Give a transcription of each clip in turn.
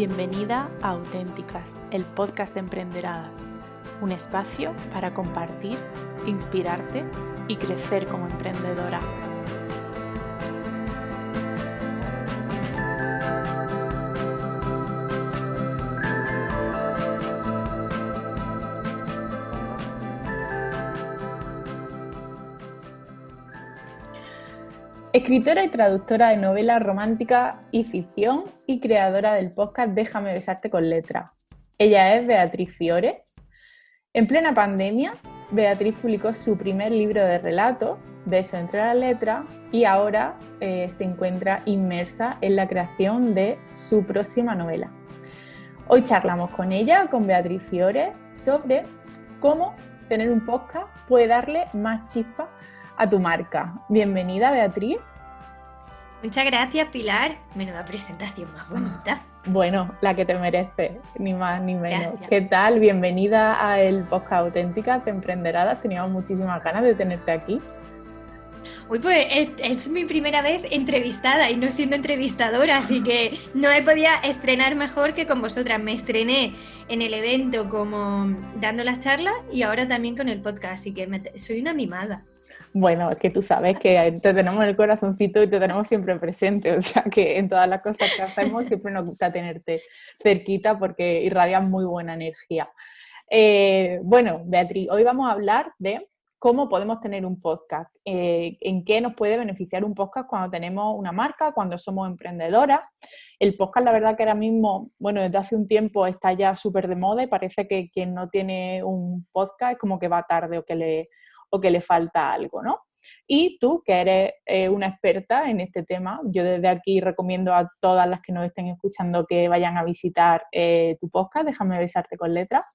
Bienvenida a Auténticas, el podcast de Emprenderadas, un espacio para compartir, inspirarte y crecer como emprendedora. Escritora y traductora de novelas románticas y ficción y creadora del podcast Déjame besarte con letra. Ella es Beatriz Fiore. En plena pandemia, Beatriz publicó su primer libro de relatos, Beso entre las letras, y ahora eh, se encuentra inmersa en la creación de su próxima novela. Hoy charlamos con ella, con Beatriz Fiore, sobre cómo tener un podcast puede darle más chispa a tu marca. Bienvenida, Beatriz. Muchas gracias, Pilar. Menuda presentación más bonita. Bueno, la que te merece, ni más ni menos. ¿Qué tal? Bienvenida a el podcast Auténtica de Emprenderadas. Teníamos muchísimas ganas de tenerte aquí. Uy, pues es, mi primera vez entrevistada y no siendo entrevistadora, así que no me podía estrenar mejor que con vosotras. Me estrené en el evento como dando las charlas y ahora también con el podcast, así que soy una mimada. Bueno, es que tú sabes que te tenemos en el corazoncito y te tenemos siempre presente, o sea que en todas las cosas que hacemos siempre nos gusta tenerte cerquita porque irradias muy buena energía. Eh, bueno, Beatriz, hoy vamos a hablar de cómo podemos tener un podcast, eh, en qué nos puede beneficiar un podcast cuando tenemos una marca, cuando somos emprendedoras. El podcast, la verdad que ahora mismo, bueno, desde hace un tiempo está ya súper de moda y parece que quien no tiene un podcast es como que va tarde o que le o que le falta algo, ¿no? Y tú, que eres eh, una experta en este tema, yo desde aquí recomiendo a todas las que nos estén escuchando que vayan a visitar eh, tu podcast, déjame besarte con letras,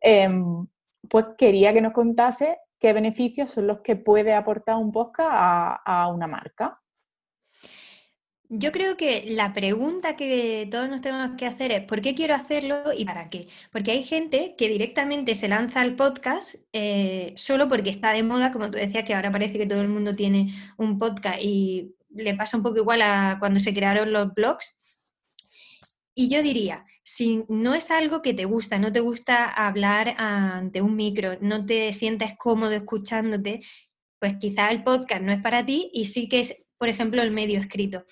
em, pues quería que nos contase qué beneficios son los que puede aportar un podcast a una marca. Yo creo que la pregunta que todos nos tenemos que hacer es ¿por qué quiero hacerlo y para qué? Porque hay gente que directamente se lanza al podcast eh, solo porque está de moda, como tú decías, que ahora parece que todo el mundo tiene un podcast y le pasa un poco igual a cuando se crearon los blogs. Y yo diría, si no es algo que te gusta, no te gusta hablar ante un micro, no te sientes cómodo escuchándote, pues quizá el podcast no es para ti y sí que es, por ejemplo, el medio escrito.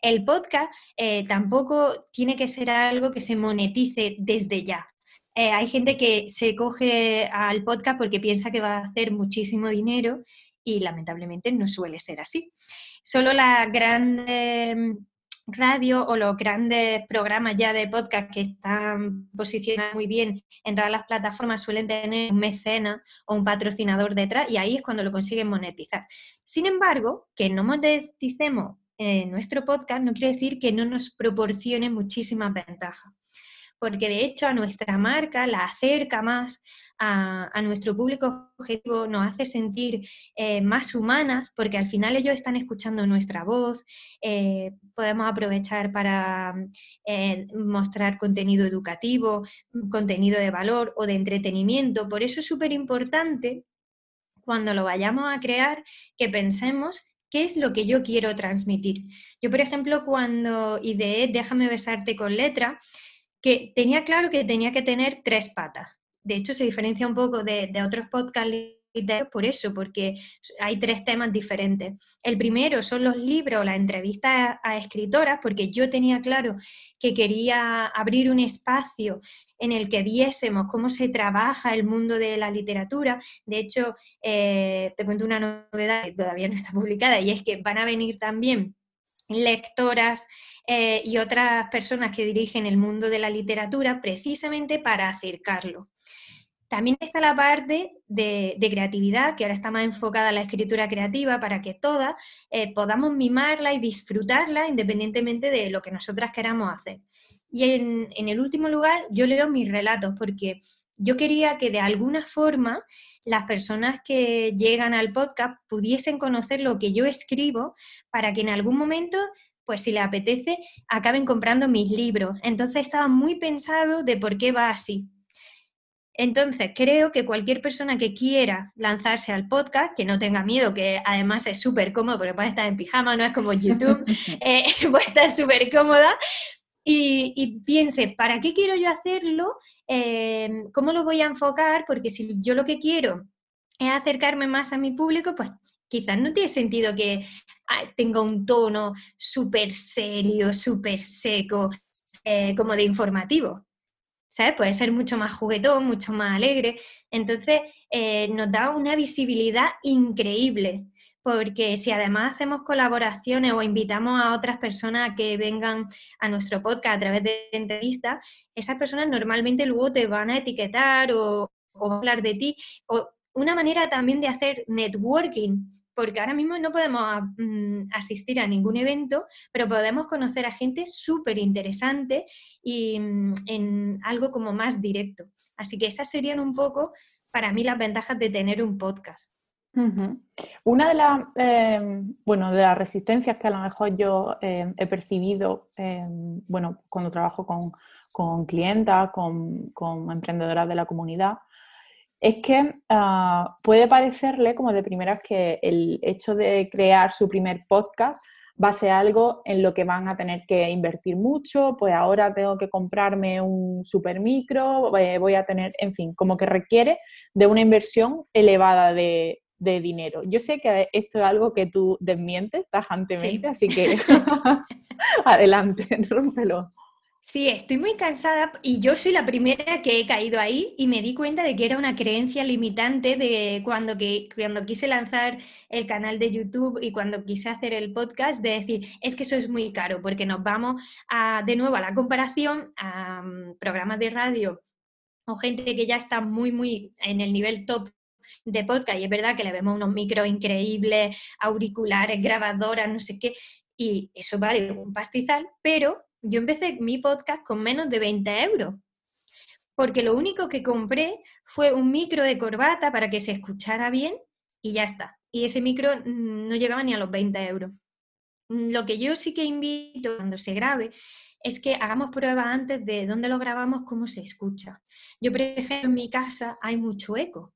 El podcast eh, tampoco tiene que ser algo que se monetice desde ya. Eh, hay gente que se coge al podcast porque piensa que va a hacer muchísimo dinero y lamentablemente no suele ser así. Solo la gran radio o los grandes programas ya de podcast que están posicionados muy bien en todas las plataformas suelen tener un mecena o un patrocinador detrás y ahí es cuando lo consiguen monetizar. Sin embargo, que no moneticemos nuestro podcast no quiere decir que no nos proporcione muchísimas ventajas, porque de hecho a nuestra marca la acerca más a, nuestro público objetivo, nos hace sentir eh, más humanas, porque al final ellos están escuchando nuestra voz, eh, podemos aprovechar para eh, mostrar contenido educativo, contenido de valor o de entretenimiento. Por eso es súper importante cuando lo vayamos a crear que pensemos ¿Qué es lo que yo quiero transmitir? Yo, por ejemplo, cuando ideé Déjame besarte con letra, que tenía claro que tenía que tener tres patas. De hecho, se diferencia un poco de, de otros podcasts por eso, porque hay tres temas diferentes. El primero son los libros, la entrevista a, escritoras, porque yo tenía claro que quería abrir un espacio en el que viésemos cómo se trabaja el mundo de la literatura. De hecho, eh, te cuento una novedad que todavía no está publicada y es que van a venir también lectoras eh, y otras personas que dirigen el mundo de la literatura precisamente para acercarlo. También está la parte de, creatividad, que ahora está más enfocada a la escritura creativa, para que todas eh, podamos mimarla y disfrutarla independientemente de lo que nosotras queramos hacer. Y en, en, el último lugar, yo leo mis relatos, porque yo quería que de alguna forma las personas que llegan al podcast pudiesen conocer lo que yo escribo para que en algún momento pues si le apetece, acaben comprando mis libros. Entonces estaba muy pensado de por qué va así. Entonces, creo que cualquier persona que quiera lanzarse al podcast, que no tenga miedo, que además es súper cómodo, porque puede estar en pijama, no es como YouTube, eh, puede estar súper cómoda, y, piense, ¿para qué quiero yo hacerlo? Eh, ¿Cómo lo voy a enfocar? Porque si yo lo que quiero es acercarme más a mi público, pues quizás no tiene sentido que ah, tenga un tono súper serio, súper seco, eh, como de informativo. ¿Sabes? Puede ser mucho más juguetón, mucho más alegre. Entonces, eh, nos da una visibilidad increíble porque si además hacemos colaboraciones o invitamos a otras personas que vengan a nuestro podcast a través de entrevistas, esas personas normalmente luego te van a etiquetar o, hablar de ti. O una manera también de hacer networking, porque ahora mismo no podemos mm, asistir a ningún evento, pero podemos conocer a gente súper interesante y mm, en algo como más directo. Así que esas serían un poco para mí las ventajas de tener un podcast. Una de las, eh, bueno, resistencias que a lo mejor yo eh, he percibido, eh, bueno, cuando trabajo con, con clientas, con, emprendedoras de la comunidad, es que ah, puede parecerle como de primeras que el hecho de crear su primer podcast va a ser algo en lo que van a tener que invertir mucho, pues ahora tengo que comprarme un super micro, voy a tener, en fin, como que requiere de una inversión elevada de, de dinero. Yo sé que esto es algo que tú desmientes tajantemente, así que adelante, rómpelo. Sí, estoy muy cansada y yo soy la primera que he caído ahí y me di cuenta de que era una creencia limitante de cuando, que, cuando quise lanzar el canal de YouTube y cuando quise hacer el podcast, de decir, es que eso es muy caro porque nos vamos a, de nuevo a la comparación a mm, programas de radio o gente que ya está muy, muy en el nivel top de podcast y es verdad que le vemos unos micros increíbles, auriculares, grabadoras, no sé qué, y eso vale un pastizal, pero yo empecé mi podcast con menos de 20 euros, porque lo único que compré fue un micro de corbata para que se escuchara bien y ya está. Y ese micro mm, no llegaba ni a los 20 euros. Mm, lo que yo sí que invito cuando se grabe es que hagamos pruebas antes de dónde lo grabamos, cómo se escucha. Yo, por ejemplo, en mi casa hay mucho eco.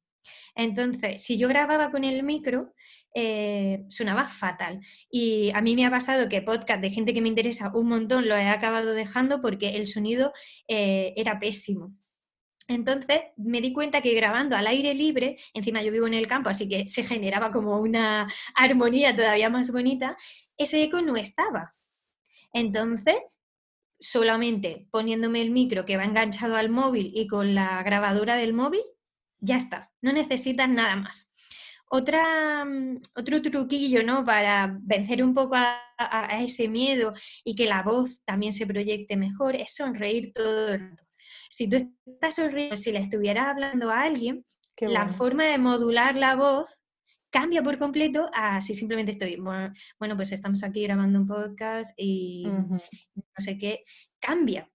Entonces, si yo grababa con el micro, eh, sonaba fatal. Y a mí me ha pasado que podcast de gente que me interesa un montón lo he acabado dejando porque el sonido eh, era pésimo. Entonces me di cuenta que grabando al aire libre, encima yo vivo en el campo, así que se generaba como una armonía todavía más bonita, ese eco no estaba. Entonces, solamente poniéndome el micro que va enganchado al móvil y con la grabadora del móvil, ya está, no necesitas nada más. Otra, mm, otro truquillo ¿no? para vencer un poco a, ese miedo y que la voz también se proyecte mejor es sonreír todo el rato. Si tú estás sonriendo, si le estuvieras hablando a alguien, la forma de modular la voz cambia por completo a si simplemente estoy, bueno, pues estamos aquí grabando un podcast y no sé qué, cambia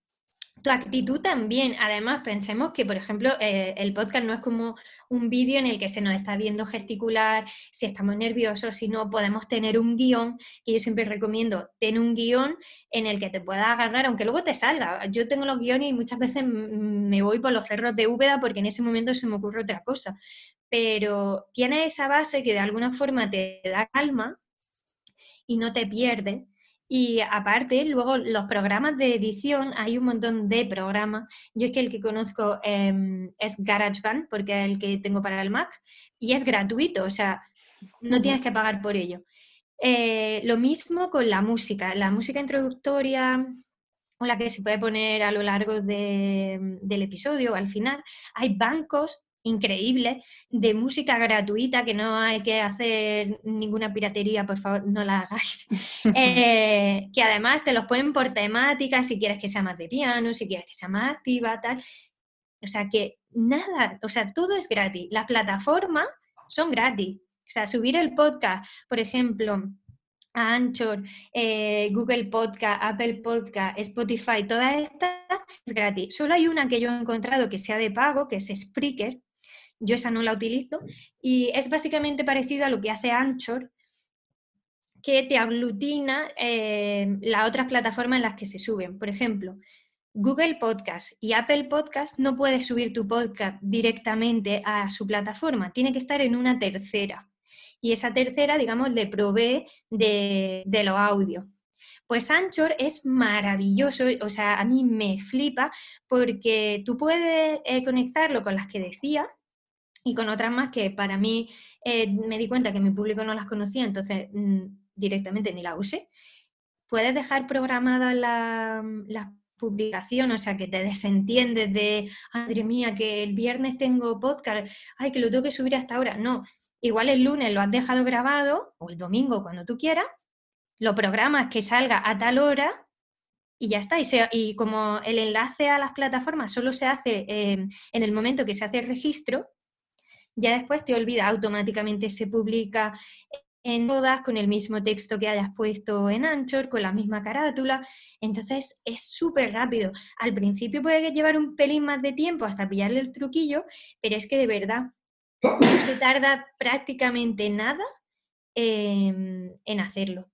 tu actitud también. Además, pensemos que, por ejemplo, eh, el podcast no es como un vídeo en el que se nos está viendo gesticular, si estamos nerviosos, si no, podemos tener un guion, que yo siempre recomiendo, ten un guion en el que te puedas agarrar, aunque luego te salga. Yo tengo los guiones y muchas veces me voy por los cerros de Úbeda porque en ese momento se me ocurre otra cosa. Pero tiene esa base que de alguna forma te da calma y no te pierde y aparte, luego los programas de edición, hay un montón de programas. Yo es que el que conozco em, es GarageBand, porque es el que tengo para el Mac, y es gratuito, o sea, no tienes que pagar por ello. Eh, lo mismo con la música. La música introductoria o la que se puede poner a lo largo del episodio, al final, hay bancos increíbles de música gratuita, que no hay que hacer ninguna piratería, por favor, no la hagáis. Eh, que además te los ponen por temática, si quieres que sea más de piano, si quieres que sea más activa, tal. O sea que nada, o sea, todo es gratis. Las plataformas son gratis. O sea, subir el podcast, por ejemplo, a Anchor, eh, Google Podcast, Apple Podcast, Spotify, todas estas es gratis. Solo hay una que yo he encontrado que sea de pago, que es Spreaker, yo esa no la utilizo y es básicamente parecido a lo que hace Anchor, que te aglutina eh, las otras plataformas en las que se suben. Por ejemplo, Google Podcast y Apple Podcast no puedes subir tu podcast directamente a su plataforma, tiene que estar en una tercera. Y esa tercera, digamos, le provee de, de los audios. Pues Anchor es maravilloso, o sea, a mí me flipa porque tú puedes eh, conectarlo con las que decía y con otras más que para mí eh, me di cuenta que mi público no las conocía, entonces mm, directamente ni la usé. Puedes dejar programada la, la publicación, o sea, que te desentiendes de, madre mía, que el viernes tengo podcast, ay, que lo tengo que subir hasta ahora. No, igual el lunes lo has dejado grabado, o el domingo, cuando tú quieras, lo programas que salga a tal hora y ya está. Y, y como el enlace a las plataformas solo se hace en el momento que se hace el registro, ya después te olvida, automáticamente se publica en todas con el mismo texto que hayas puesto en Anchor, con la misma carátula. Entonces es súper rápido. Al principio puede llevar un pelín más de tiempo hasta pillarle el truquillo, pero es que de verdad no se tarda prácticamente nada en hacerlo.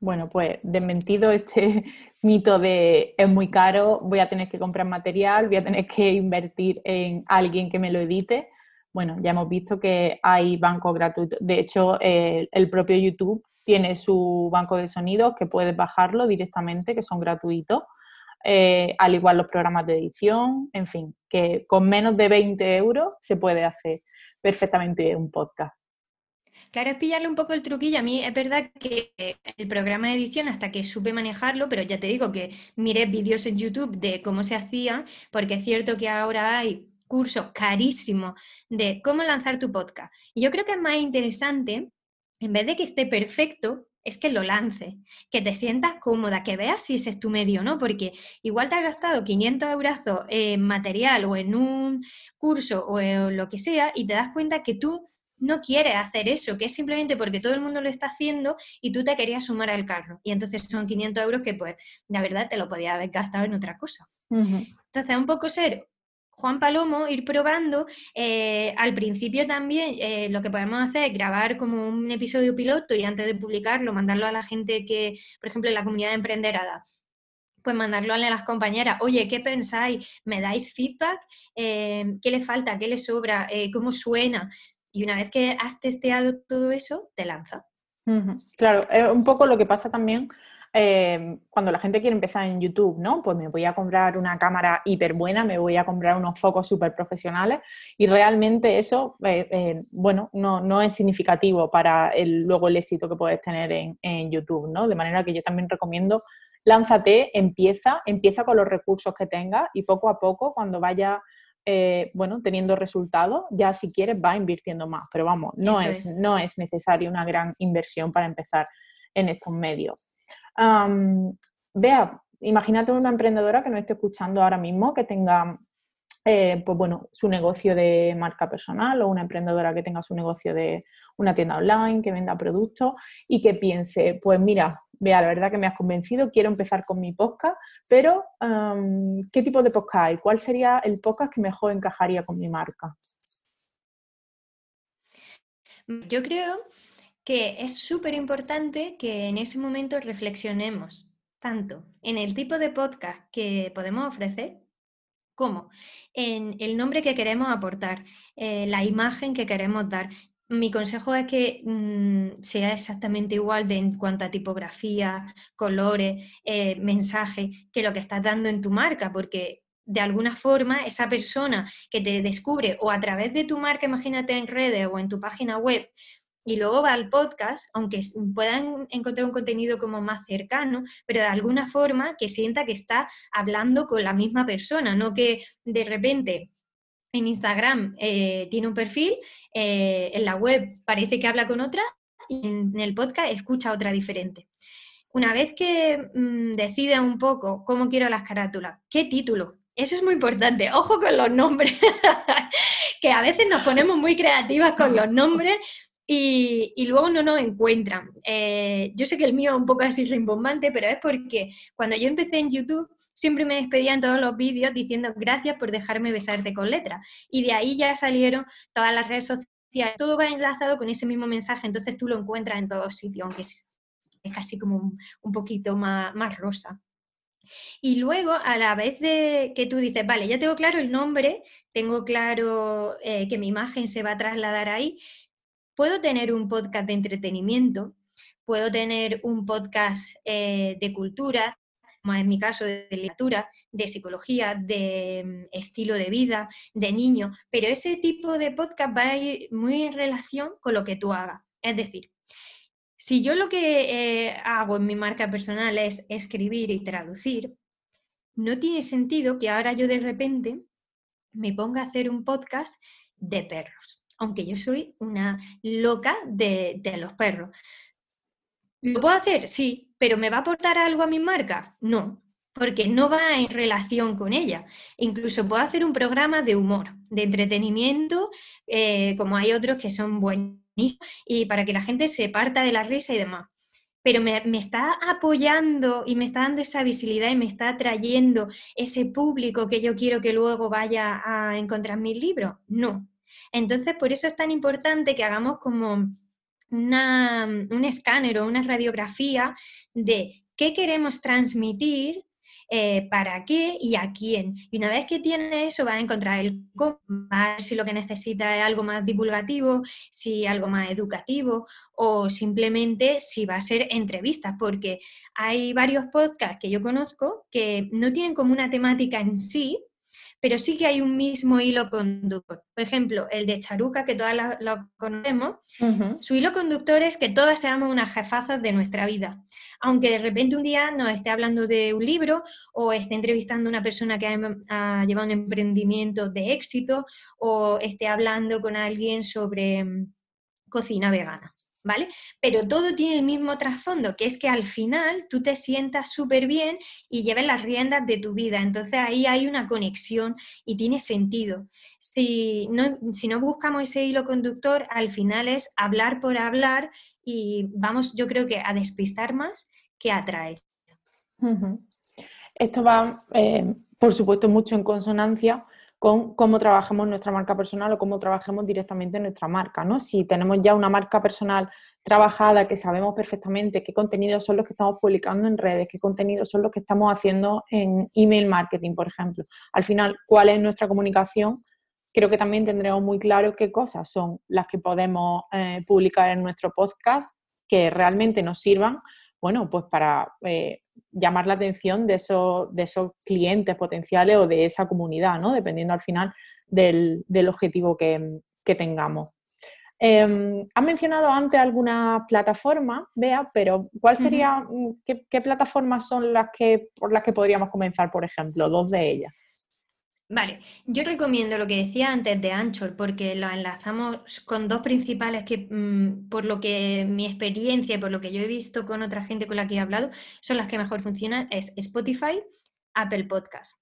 Bueno, pues desmentido este mito de es muy caro, voy a tener que comprar material, voy a tener que invertir en alguien que me lo edite. Bueno, ya hemos visto que hay bancos gratuitos. De hecho, el propio YouTube tiene su banco de sonidos que puedes bajarlo directamente, que son gratuitos. Eh, al igual los programas de edición, en fin, que con menos de 20 euros se puede hacer perfectamente un podcast. Claro, es pillarle un poco el truquillo. A mí es verdad que el programa de edición, hasta que supe manejarlo, pero ya te digo que miré vídeos en YouTube de cómo se hacía, porque es cierto que ahora hay cursos carísimos de cómo lanzar tu podcast. Y yo creo que es más interesante, en vez de que esté perfecto, es que lo lance, que te sientas cómoda, que veas si ese es tu medio, ¿no? Porque igual te has gastado 500 euros en material o en un curso o en lo que sea y te das cuenta que tú no quieres hacer eso, que es simplemente porque todo el mundo lo está haciendo y tú te querías sumar al carro. Y entonces son 500 euros que, pues, la verdad te lo podías haber gastado en otra cosa. Entonces, un poco ser Juan Palomo, ir probando. Eh, al principio también eh, lo que podemos hacer es grabar como un episodio piloto y antes de publicarlo, mandarlo a la gente que, por ejemplo, en la comunidad de emprenderada, pues mandarlo a las compañeras, oye, ¿qué pensáis? ¿Me dais feedback? Eh, ¿Qué le falta? ¿Qué le sobra? ¿Cómo suena? Y una vez que has testeado todo eso, te lanza. Claro, es un poco lo que pasa también eh, cuando la gente quiere empezar en YouTube, ¿no? Pues me voy a comprar una cámara hiper buena, me voy a comprar unos focos súper profesionales y realmente eso, eh, eh, bueno, no, es significativo para luego el éxito que puedes tener en, en, YouTube, ¿no? De manera que yo también recomiendo, lánzate, empieza, empieza con los recursos que tengas y poco a poco, cuando vaya eh, bueno, teniendo resultados, ya si quieres va invirtiendo más. Pero vamos, no es, no es necesaria una gran inversión para empezar en estos medios. vea, imagínate una emprendedora que no esté escuchando ahora mismo, que tenga eh, pues bueno, su negocio de marca personal o una emprendedora que tenga su negocio de una tienda online, que venda productos y que piense, pues mira, vea, la verdad que me has convencido, quiero empezar con mi podcast, pero ¿qué tipo de podcast hay? ¿Cuál sería el podcast que mejor encajaría con mi marca? Yo creo que es súper importante que en ese momento reflexionemos tanto en el tipo de podcast que podemos ofrecer como en el nombre que queremos aportar, eh, la imagen que queremos dar. Mi consejo es que mm, sea exactamente igual de en cuanto a tipografía, colores, eh, mensaje, que lo que estás dando en tu marca, porque de alguna forma esa persona que te descubre o a través de tu marca, imagínate en redes o en tu página web, y luego va al podcast, aunque puedan encontrar un contenido como más cercano, pero de alguna forma que sienta que está hablando con la misma persona, no que de repente en Instagram eh, tiene un perfil, eh, en la web parece que habla con otra y en el podcast escucha otra diferente. Una vez que mm, decida un poco cómo quiero las carátulas, qué título, eso es muy importante. Ojo con los nombres, que a veces nos ponemos muy creativas con los nombres y, luego no nos encuentran. Eh, yo sé que el mío es un poco así rimbombante, pero es porque cuando yo empecé en YouTube siempre me despedía en todos los vídeos diciendo gracias por dejarme besarte con letras. Y de ahí ya salieron todas las redes sociales, todo va enlazado con ese mismo mensaje, entonces tú lo encuentras en todos sitios, aunque es, casi como un, poquito más, más rosa. Y luego, a la vez de que tú dices, vale, ya tengo claro el nombre, tengo claro eh, que mi imagen se va a trasladar ahí, puedo tener un podcast de entretenimiento puedo tener un podcast eh, de cultura, como en mi caso de literatura, de psicología, de mm, estilo de vida, de niño, pero ese tipo de podcast va a ir muy en relación con lo que tú hagas. Es decir, si yo lo que eh, hago en mi marca personal es escribir y traducir, no tiene sentido que ahora yo de repente me ponga a hacer un podcast de perros, aunque yo soy una loca de, los perros. ¿Lo puedo hacer? Sí, pero ¿me va a aportar algo a mi marca? No, porque no va en relación con ella. Incluso puedo hacer un programa de humor, de entretenimiento, eh, como hay otros que son buenos y para que la gente se parta de la risa y demás. Pero me, está apoyando y me está dando esa visibilidad y me está trayendo ese público que yo quiero que luego vaya a encontrar mis libros. No. Entonces, por eso es tan importante que hagamos como una, un escáner o una radiografía de qué queremos transmitir eh, para qué y a quién. Y una vez que tiene eso, va a encontrar el cómo, a ver si lo que necesita es algo más divulgativo, si algo más educativo o simplemente si va a ser entrevistas, porque hay varios podcasts que yo conozco que no tienen como una temática en sí, pero sí que hay un mismo hilo conductor. Por ejemplo, el de Charuca, que todas lo, conocemos, su hilo conductor es que todas seamos unas jefazas de nuestra vida. Aunque de repente un día nos esté hablando de un libro o esté entrevistando a una persona que ha, llevado un emprendimiento de éxito o esté hablando con alguien sobre mm, cocina vegana. ¿Vale? Pero todo tiene el mismo trasfondo, que es que al final tú te sientas súper bien y lleves las riendas de tu vida. Entonces ahí hay una conexión y tiene sentido. Si no, si no buscamos ese hilo conductor, al final es hablar por hablar y vamos, yo creo que a despistar más que a atraer. Esto va, eh, por supuesto, mucho en consonancia con cómo trabajamos nuestra marca personal o cómo trabajemos directamente nuestra marca, ¿no? Si tenemos ya una marca personal trabajada, que sabemos perfectamente qué contenidos son los que estamos publicando en redes, qué contenidos son los que estamos haciendo en email marketing, por ejemplo. Al final, ¿cuál es nuestra comunicación? Creo que también tendremos muy claro qué cosas son las que podemos eh, publicar en nuestro podcast que realmente nos sirvan, bueno, pues para eh, llamar la atención de esos, de esos clientes potenciales o de esa comunidad, ¿no? Dependiendo al final del, objetivo que, tengamos. Eh, has mencionado antes algunas plataformas, Bea, pero ¿cuál sería, mm, qué, plataformas son las que, por las que podríamos comenzar, por ejemplo? Dos de ellas. Vale, yo recomiendo lo que decía antes de Anchor porque lo enlazamos con dos principales que, mm, por lo que mi experiencia y por lo que yo he visto con otra gente con la que he hablado, son las que mejor funcionan, es Spotify, Apple Podcast.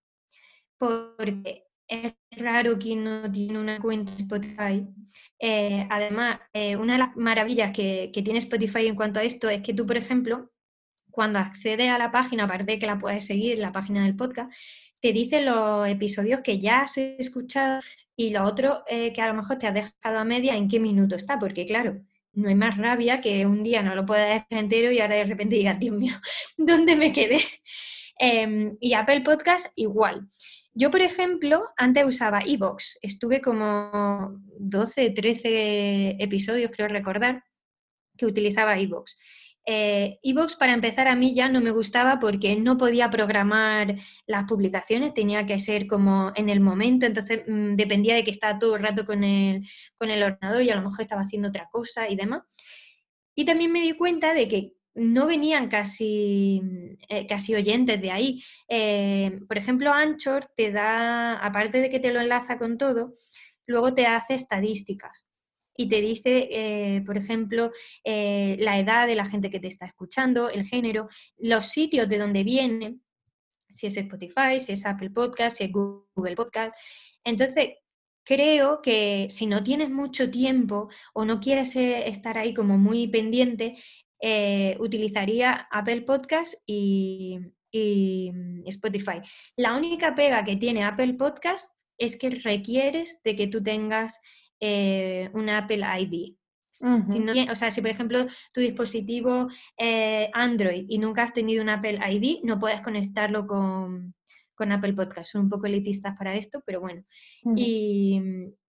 Porque es raro quien no tiene una cuenta Spotify. Eh, además, eh, una de las maravillas que, que tiene Spotify en cuanto a esto es que tú, por ejemplo, cuando accedes a la página, aparte de que la puedes seguir, la página del podcast, te dice los episodios que ya has escuchado y lo otro eh, que a lo mejor te has dejado a media en qué minuto está, porque claro, no hay más rabia que un día no lo puedas dejar entero y ahora de repente digas, Dios mío, ¿dónde me quedé? Em, y Apple Podcast igual. Yo, por ejemplo, antes usaba Evox, estuve como 12, 13 episodios, creo recordar, que utilizaba Evox. Eh, Evox, para empezar, a mí ya no me gustaba porque no podía programar las publicaciones, tenía que ser como en el momento, entonces mm, dependía de que estaba todo el rato con el, con el ordenador y a lo mejor estaba haciendo otra cosa y demás. Y también me di cuenta de que no venían casi, eh, casi oyentes de ahí. Eh, por ejemplo, Anchor te da, aparte de que te lo enlaza con todo, luego te hace estadísticas y te dice, eh, por ejemplo, eh, la edad de la gente que te está escuchando, el género, los sitios de donde viene, si es Spotify, si es Apple Podcast, si es Google Podcast. Entonces, creo que si no tienes mucho tiempo o no quieres eh, estar ahí como muy pendiente, utilizaría Apple Podcast y, y Spotify. La única pega que tiene Apple Podcast es que requieres de que tú tengas eh, una Apple ID. o sea, si por ejemplo tu dispositivo eh, Android y nunca has tenido un Apple ID, no puedes conectarlo con, Apple Podcast. Son un poco elitistas para esto, pero bueno. Y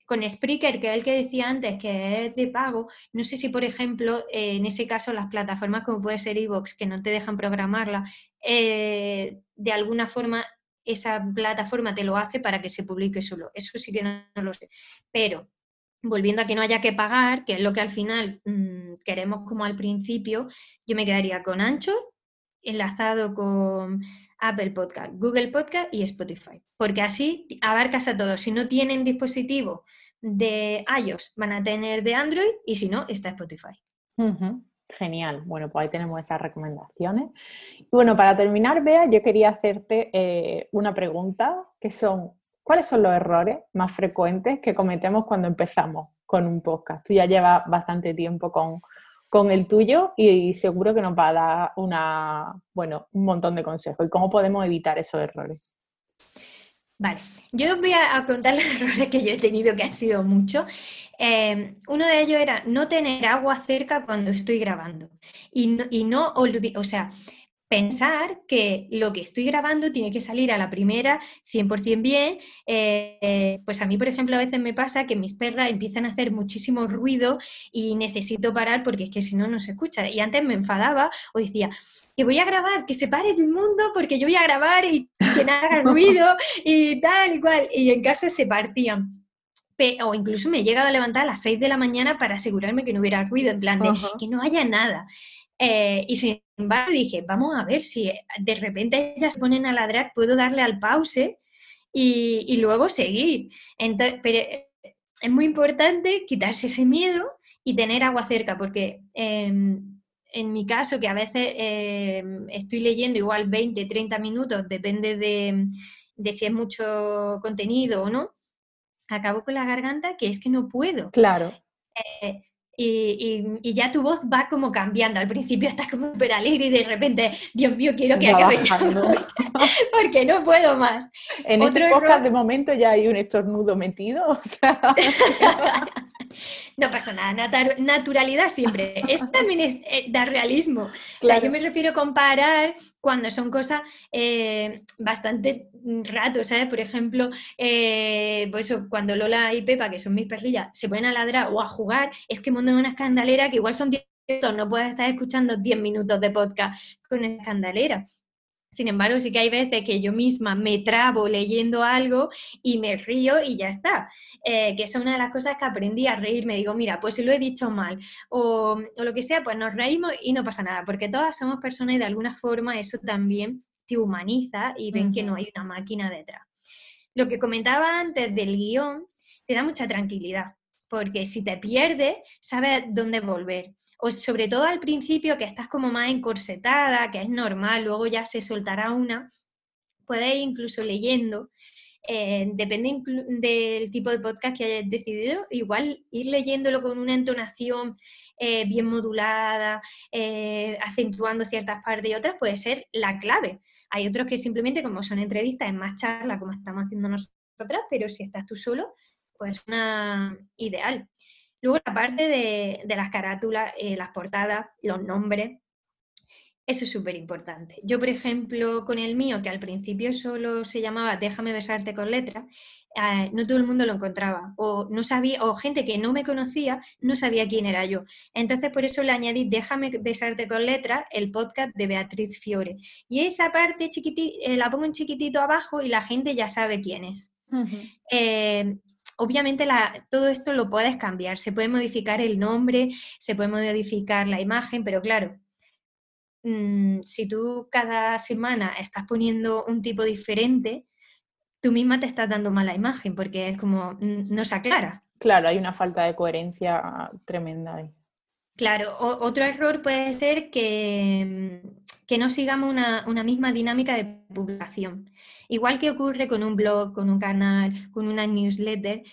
con Spreaker, que es el que decía antes, que es de pago, no sé si, por ejemplo, eh, en ese caso las plataformas como puede ser Evox, que no te dejan programarla, eh, de alguna forma esa plataforma te lo hace para que se publique solo. Eso sí que no, lo sé. Pero volviendo a que no haya que pagar, que es lo que al final mm, queremos como al principio, yo me quedaría con Ancho, enlazado con Apple Podcast, Google Podcast y Spotify, porque así abarcas a todos. Si no tienen dispositivo de iOS, van a tener de Android y si no, está Spotify. Genial. Bueno, pues ahí tenemos esas recomendaciones. Y bueno, para terminar, Bea, yo quería hacerte eh, una pregunta, que son, ¿cuáles son los errores más frecuentes que cometemos cuando empezamos con un podcast? Tú ya llevas bastante tiempo con, con el tuyo y seguro que nos va a dar una, bueno, un montón de consejos. ¿Y cómo podemos evitar esos errores? Vale, yo os voy a, contar los errores que yo he tenido, que han sido muchos. Eh, uno de ellos era no tener agua cerca cuando estoy grabando y no, y no o sea, pensar que lo que estoy grabando tiene que salir a la primera 100% bien. Eh, pues a mí, por ejemplo, a veces me pasa que mis perras empiezan a hacer muchísimo ruido y necesito parar porque es que si no, no se escucha. Y antes me enfadaba o decía, que voy a grabar, que se pare el mundo porque yo voy a grabar y que no haga ruido y tal y cual. Y en casa se partían o incluso me he llegado a levantar a las 6 de la mañana para asegurarme que no hubiera ruido, en plan de que no haya nada. Eh, y sin embargo dije, vamos a ver si de repente ellas se ponen a ladrar, puedo darle al pause y, luego seguir. Entonces, pero eh, es muy importante quitarse ese miedo y tener agua cerca, porque em, en mi caso, que a veces em, estoy leyendo igual 20, 30 minutos, depende de, de si es mucho contenido o no, acabo con la garganta que es que no puedo. Claro. Eh, y, ya tu voz va como cambiando. Al principio estás como súper alegre y de repente, Dios mío, quiero que acabe porque no puedo más. En Otro este podcast de momento ya hay un estornudo metido. O sea... No pasa nada, naturalidad siempre. Eso también es, eh, da realismo. O sea, yo me refiero a comparar cuando son cosas eh, bastante ratos, ¿sabes? Por ejemplo, eh, pues cuando Lola y Pepa, que son mis perrillas, se ponen a ladrar o a jugar, es que montan una escandalera que igual son 10 minutos, no puedes estar escuchando 10 minutos de podcast con escandalera. Sin embargo, sí que hay veces que yo misma me trabo leyendo algo y me río y ya está. Eh, que es una de las cosas que aprendí a reírme. Digo, mira, pues si lo he dicho mal o, lo que sea, pues nos reímos y no pasa nada, porque todas somos personas y de alguna forma eso también te humaniza y ven que no hay una máquina detrás. Lo que comentaba antes del guion te da mucha tranquilidad, porque si te pierdes, sabes dónde volver o sobre todo al principio que estás como más encorsetada, que es normal, luego ya se soltará una, puedes ir incluso leyendo, eh, depende del tipo de podcast que hayas decidido, igual ir leyéndolo con una entonación eh, bien modulada, eh, acentuando ciertas partes y otras, puede ser la clave. Hay otros que simplemente como son entrevistas, es más charla como estamos haciendo nosotras, pero si estás tú solo, pues es una ideal. Luego la parte de, las carátulas, eh, las portadas, los nombres, eso es súper importante. Yo, por ejemplo, con el mío, que al principio solo se llamaba Déjame besarte con letras, eh, no todo el mundo lo encontraba. O no sabía, o gente que no me conocía no sabía quién era yo. Entonces, por eso le añadí Déjame besarte con letras, el podcast de Beatriz Fiore. Y esa parte chiquitita, eh, la pongo en chiquitito abajo y la gente ya sabe quién es. Obviamente todo esto lo puedes cambiar, se puede modificar el nombre, se puede modificar la imagen, pero claro, mm, si tú cada semana estás poniendo un tipo diferente, tú misma te estás dando mala imagen porque es como mm, no se aclara. Claro, hay una falta de coherencia tremenda ahí. Claro, otro error puede ser que, que no sigamos una, misma dinámica de publicación. Igual que ocurre con un blog, con un canal, con una newsletter,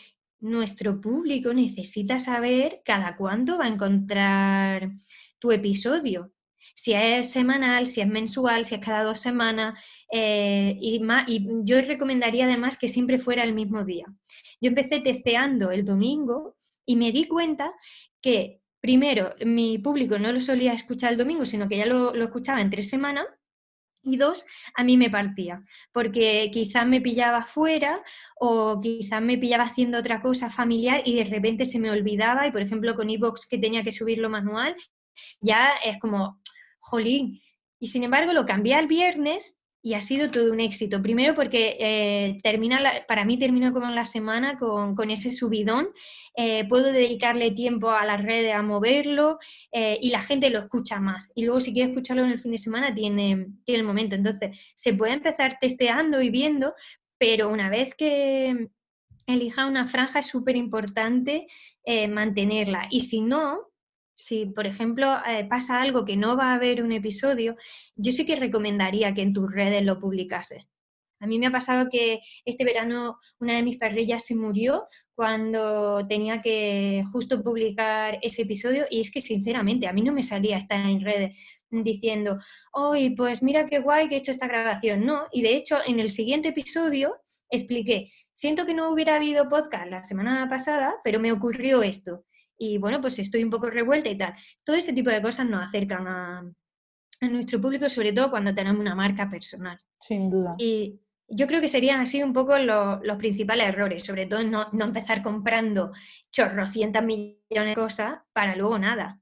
nuestro público necesita saber cada cuánto va a encontrar tu episodio. Si es semanal, si es mensual, si es cada dos semanas. Eh, y, y yo recomendaría además que siempre fuera el mismo día. Yo empecé testeando el domingo y me di cuenta que primero, mi público no lo solía escuchar el domingo, sino que ya lo, escuchaba en tres semanas. Y dos, a mí me partía, porque quizás me pillaba fuera o quizás me pillaba haciendo otra cosa familiar y de repente se me olvidaba y, por ejemplo, con iVoox que tenía que subirlo manual, ya es como, jolín. Y sin embargo, lo cambié al viernes y ha sido todo un éxito. Primero porque eh, termina para mí terminó como la semana con, ese subidón. Eh, puedo dedicarle tiempo a las redes, a moverlo eh, y la gente lo escucha más. Y luego si quiere escucharlo en el fin de semana tiene, tiene el momento. Entonces se puede empezar testeando y viendo, pero una vez que elija una franja es súper importante mantenerla. Y si no, si, por ejemplo, eh, pasa algo que no va a haber un episodio, yo sí que recomendaría que en tus redes lo publicases. A mí me ha pasado que este verano una de mis perrillas se murió cuando tenía que justo publicar ese episodio y es que sinceramente a mí no me salía estar en redes diciendo, hoy pues mira qué guay que he hecho esta grabación. No, y de hecho en el siguiente episodio expliqué, siento que no hubiera habido podcast la semana pasada, pero me ocurrió esto y bueno, pues estoy un poco revuelta y tal. Todo ese tipo de cosas nos acercan a, nuestro público, sobre todo cuando tenemos una marca personal. Sin duda. Y yo creo que serían así un poco los principales errores, sobre todo no, empezar comprando chorrocientas millones de cosas para luego nada.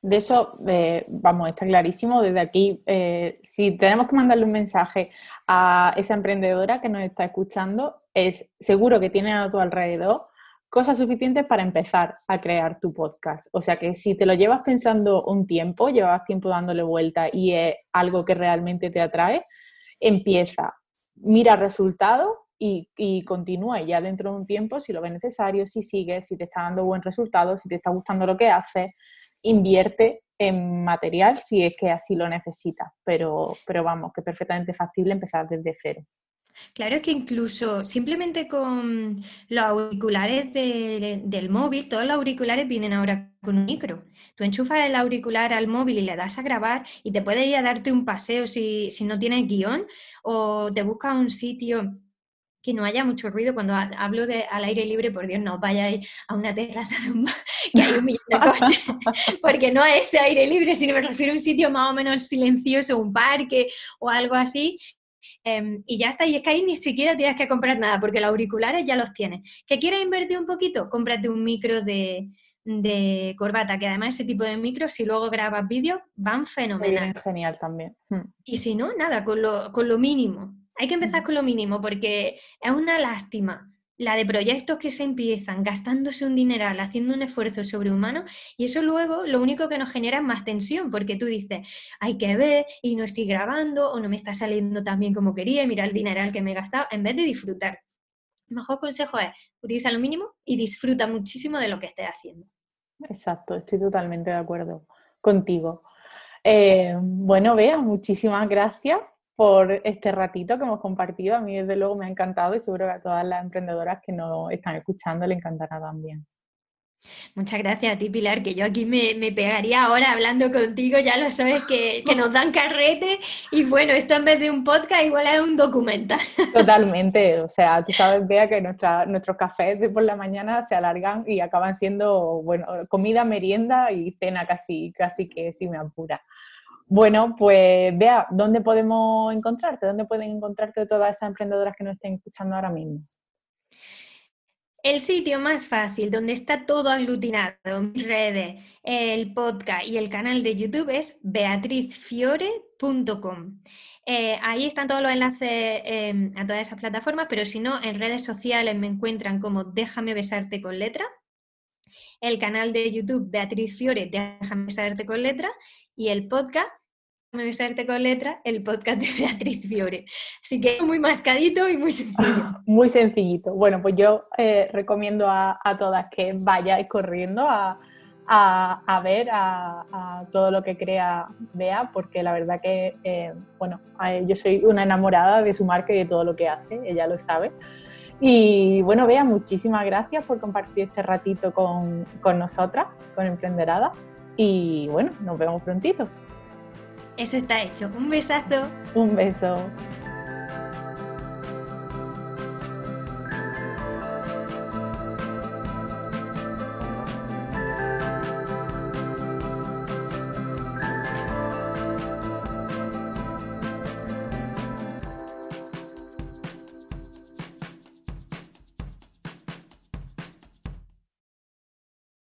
De eso, eh, vamos, está clarísimo. Desde aquí, eh, si tenemos que mandarle un mensaje a esa emprendedora que nos está escuchando, es seguro que tiene a tu alrededor cosas suficientes para empezar a crear tu podcast. O sea que si te lo llevas pensando un tiempo, llevas tiempo dándole vuelta y es algo que realmente te atrae, empieza, mira resultados y, y, continúa. Y ya dentro de un tiempo, si lo ves necesario, si sigues, si te está dando buen resultado, si te está gustando lo que haces, invierte en material si es que así lo necesitas. Pero, pero vamos, que es perfectamente factible empezar desde cero. Claro, es que incluso simplemente con los auriculares del móvil, todos los auriculares vienen ahora con un micro. Tú enchufas el auricular al móvil y le das a grabar y te puedes ir a darte un paseo si, no tienes guion o te buscas un sitio que no haya mucho ruido. Cuando hablo de al aire libre, por Dios, no vayáis a una terraza de un que hay un millón de coches, porque no es ese aire libre, sino me refiero a un sitio más o menos silencioso, un parque o algo así, Em, y ya está, y es que ahí ni siquiera tienes que comprar nada, porque los auriculares ya los tienes. ¿Que quieres invertir un poquito? Cómprate un micro de, corbata, que además ese tipo de micros, si luego grabas vídeos, van fenomenal. Genial también. Hmm. Y si no, nada, con lo, con lo mínimo. Hay que empezar hmm. con lo mínimo, porque es una lástima la de proyectos que se empiezan gastándose un dineral, haciendo un esfuerzo sobrehumano, y eso luego lo único que nos genera es más tensión, porque tú dices, hay que ver y no estoy grabando o no me está saliendo tan bien como quería, mira el dineral que me he gastado, en vez de disfrutar. El mejor consejo es, utiliza lo mínimo y disfruta muchísimo de lo que estés haciendo. Exacto, estoy totalmente de acuerdo contigo. Eh, bueno, Bea, muchísimas gracias por este ratito que hemos compartido. A mí, desde luego, me ha encantado y seguro que a todas las emprendedoras que nos están escuchando le encantará también. Muchas gracias a ti, Pilar, que yo aquí me, pegaría ahora hablando contigo, ya lo sabes que, nos dan carrete y bueno, esto en vez de un podcast igual es un documental. Totalmente, o sea, tú sabes, vea que nuestros cafés de por la mañana se alargan y acaban siendo, bueno, comida, merienda y cena casi, casi que si me apura. Bueno, pues vea, ¿dónde podemos encontrarte? ¿Dónde pueden encontrarte todas esas emprendedoras que nos estén escuchando ahora mismo? El sitio más fácil, donde está todo aglutinado, mis redes, el podcast y el canal de YouTube es beatrizfiore.com. Eh, ahí están todos los enlaces em, a todas esas plataformas, pero si no, en redes sociales me encuentran como Déjame besarte con letra. El canal de YouTube Beatriz Fiore, Déjame besarte con letra. Y el podcast me besarte con letra, el podcast de Beatriz Fiore. Así que muy mascadito y muy sencillo. muy sencillito. Bueno, pues yo eh, recomiendo a, todas que vayáis corriendo a, ver a, todo lo que crea Bea, porque la verdad que, eh, bueno, yo soy una enamorada de su marca y de todo lo que hace, ella lo sabe. Y bueno, Bea, muchísimas gracias por compartir este ratito con, con nosotras, con Emprenderada. Y bueno, nos vemos prontito. Eso está hecho. Un besazo. Un beso.